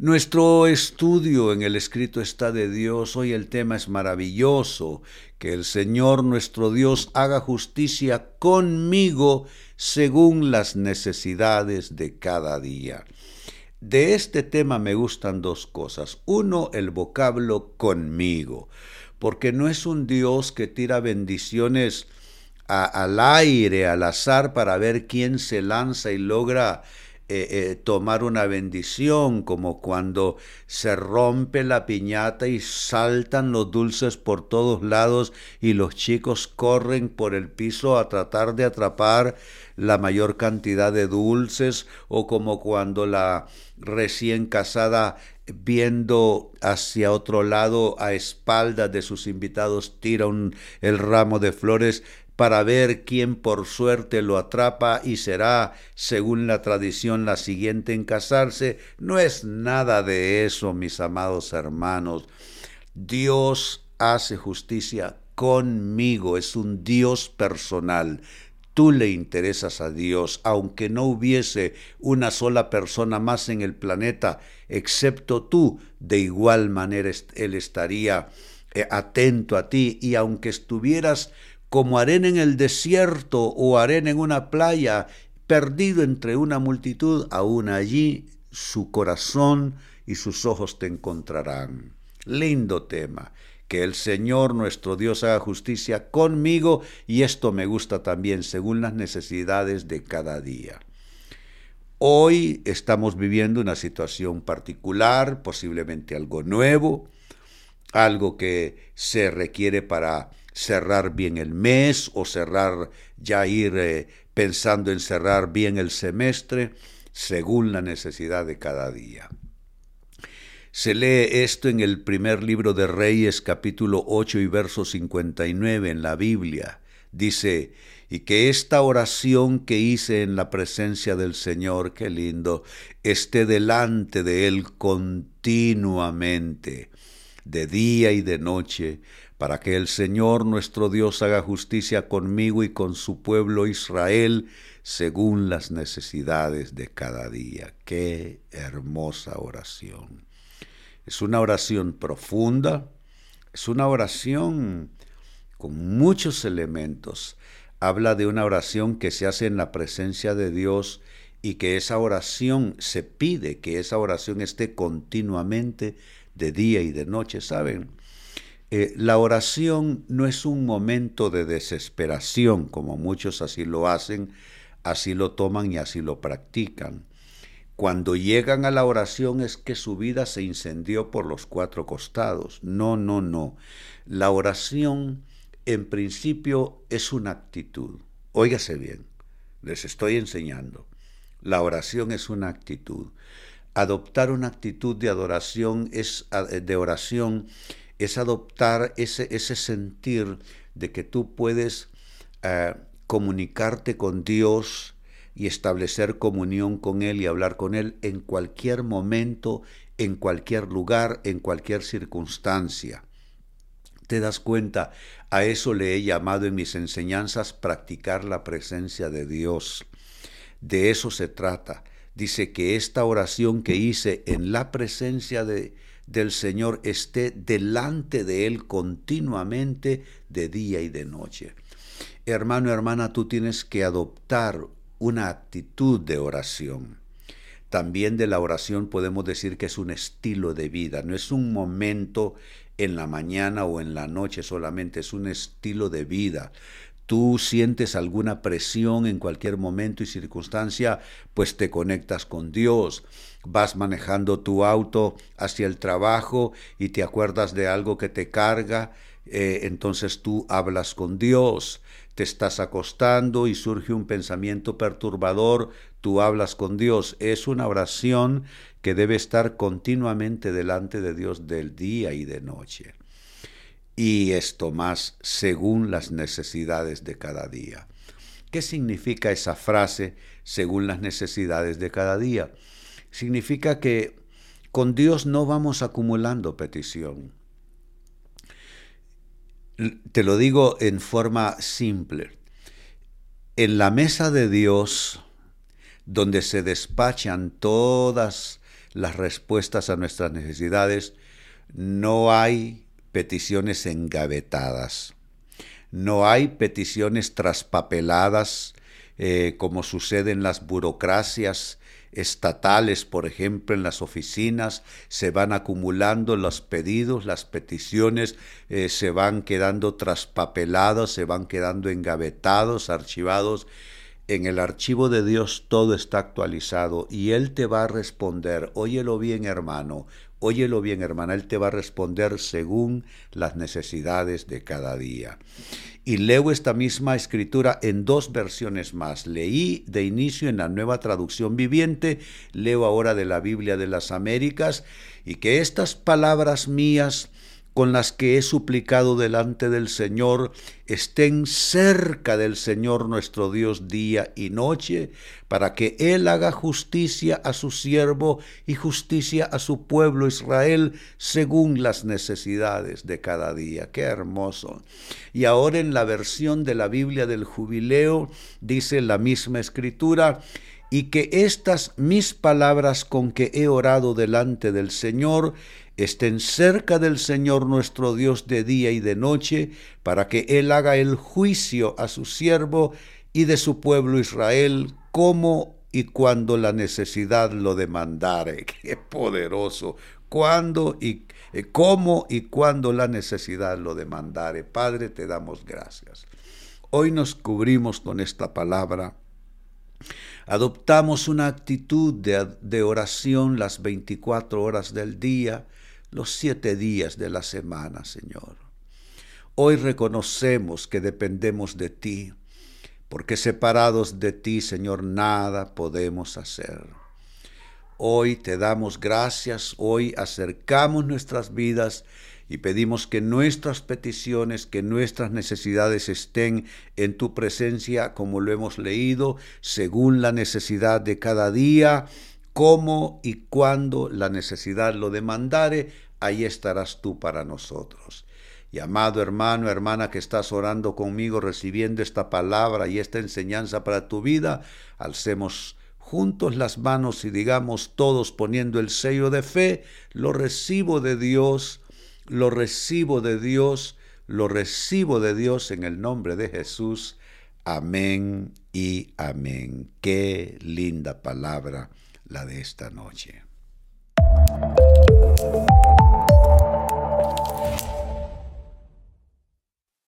Nuestro estudio en el escrito está de Dios, hoy el tema es maravilloso, que el Señor nuestro Dios haga justicia conmigo según las necesidades de cada día. De este tema me gustan dos cosas. Uno, el vocablo conmigo, porque no es un Dios que tira bendiciones al aire, al azar, para ver quién se lanza y logra eh, eh, tomar una bendición, como cuando se rompe la piñata y saltan los dulces por todos lados y los chicos corren por el piso a tratar de atrapar la mayor cantidad de dulces, o como cuando la recién casada viendo hacia otro lado a espaldas de sus invitados tira un, el ramo de flores para ver quién por suerte lo atrapa y será, según la tradición, la siguiente en casarse, no es nada de eso, mis amados hermanos. Dios hace justicia conmigo, es un Dios personal. Tú le interesas a Dios, aunque no hubiese una sola persona más en el planeta, excepto tú, de igual manera Él estaría eh, atento a ti y aunque estuvieras como arena en el desierto o arena en una playa, perdido entre una multitud, aún allí su corazón y sus ojos te encontrarán. Lindo tema. Que el Señor nuestro Dios haga justicia conmigo y esto me gusta también según las necesidades de cada día. Hoy estamos viviendo una situación particular, posiblemente algo nuevo, algo que se requiere para cerrar bien el mes o cerrar, ya ir eh, pensando en cerrar bien el semestre, según la necesidad de cada día. Se lee esto en el primer libro de Reyes capítulo 8 y verso 59 en la Biblia. Dice, y que esta oración que hice en la presencia del Señor, qué lindo, esté delante de Él continuamente, de día y de noche, para que el Señor nuestro Dios haga justicia conmigo y con su pueblo Israel, según las necesidades de cada día. Qué hermosa oración. Es una oración profunda, es una oración con muchos elementos. Habla de una oración que se hace en la presencia de Dios y que esa oración se pide, que esa oración esté continuamente de día y de noche, ¿saben? Eh, la oración no es un momento de desesperación, como muchos así lo hacen, así lo toman y así lo practican. Cuando llegan a la oración es que su vida se incendió por los cuatro costados. No, no, no. La oración en principio es una actitud. Óigase bien, les estoy enseñando. La oración es una actitud. Adoptar una actitud de adoración es de oración es adoptar ese, ese sentir de que tú puedes eh, comunicarte con Dios y establecer comunión con Él y hablar con Él en cualquier momento, en cualquier lugar, en cualquier circunstancia. ¿Te das cuenta? A eso le he llamado en mis enseñanzas practicar la presencia de Dios. De eso se trata. Dice que esta oración que hice en la presencia de, del Señor esté delante de Él continuamente de día y de noche. Hermano, hermana, tú tienes que adoptar una actitud de oración. También de la oración podemos decir que es un estilo de vida, no es un momento en la mañana o en la noche solamente, es un estilo de vida tú sientes alguna presión en cualquier momento y circunstancia, pues te conectas con Dios. Vas manejando tu auto hacia el trabajo y te acuerdas de algo que te carga, eh, entonces tú hablas con Dios. Te estás acostando y surge un pensamiento perturbador, tú hablas con Dios. Es una oración que debe estar continuamente delante de Dios del día y de noche y esto más según las necesidades de cada día. ¿Qué significa esa frase según las necesidades de cada día? Significa que con Dios no vamos acumulando petición. Te lo digo en forma simple. En la mesa de Dios, donde se despachan todas las respuestas a nuestras necesidades, no hay peticiones engavetadas, no hay peticiones traspapeladas eh, como sucede en las burocracias estatales, por ejemplo, en las oficinas, se van acumulando los pedidos, las peticiones eh, se van quedando traspapelados, se van quedando engavetados, archivados. En el archivo de Dios todo está actualizado y Él te va a responder, óyelo bien hermano, óyelo bien hermana, Él te va a responder según las necesidades de cada día y leo esta misma escritura en dos versiones más. Leí de inicio en la nueva traducción viviente, leo ahora de la Biblia de las Américas, y que estas palabras mías con las que he suplicado delante del Señor estén cerca del Señor nuestro Dios día y noche, para que Él haga justicia a su siervo y justicia a su pueblo Israel según las necesidades de cada día. Qué hermoso. Y ahora en la versión de la Biblia del jubileo dice la misma escritura, y que estas mis palabras con que he orado delante del Señor estén cerca del Señor nuestro Dios de día y de noche, para que Él haga el juicio a su siervo y de su pueblo Israel, como y cuando la necesidad lo demandare. Qué poderoso. Cuando y eh, cómo y cuando la necesidad lo demandare. Padre, te damos gracias. Hoy nos cubrimos con esta palabra. Adoptamos una actitud de, de oración las 24 horas del día los siete días de la semana, Señor. Hoy reconocemos que dependemos de ti, porque separados de ti, Señor, nada podemos hacer. Hoy te damos gracias, hoy acercamos nuestras vidas y pedimos que nuestras peticiones, que nuestras necesidades estén en tu presencia, como lo hemos leído, según la necesidad de cada día cómo y cuándo la necesidad lo demandare, ahí estarás tú para nosotros. Y amado hermano, hermana que estás orando conmigo, recibiendo esta palabra y esta enseñanza para tu vida, alcemos juntos las manos y digamos todos poniendo el sello de fe, lo recibo de Dios, lo recibo de Dios, lo recibo de Dios en el nombre de Jesús. Amén y amén. Qué linda palabra la de esta noche.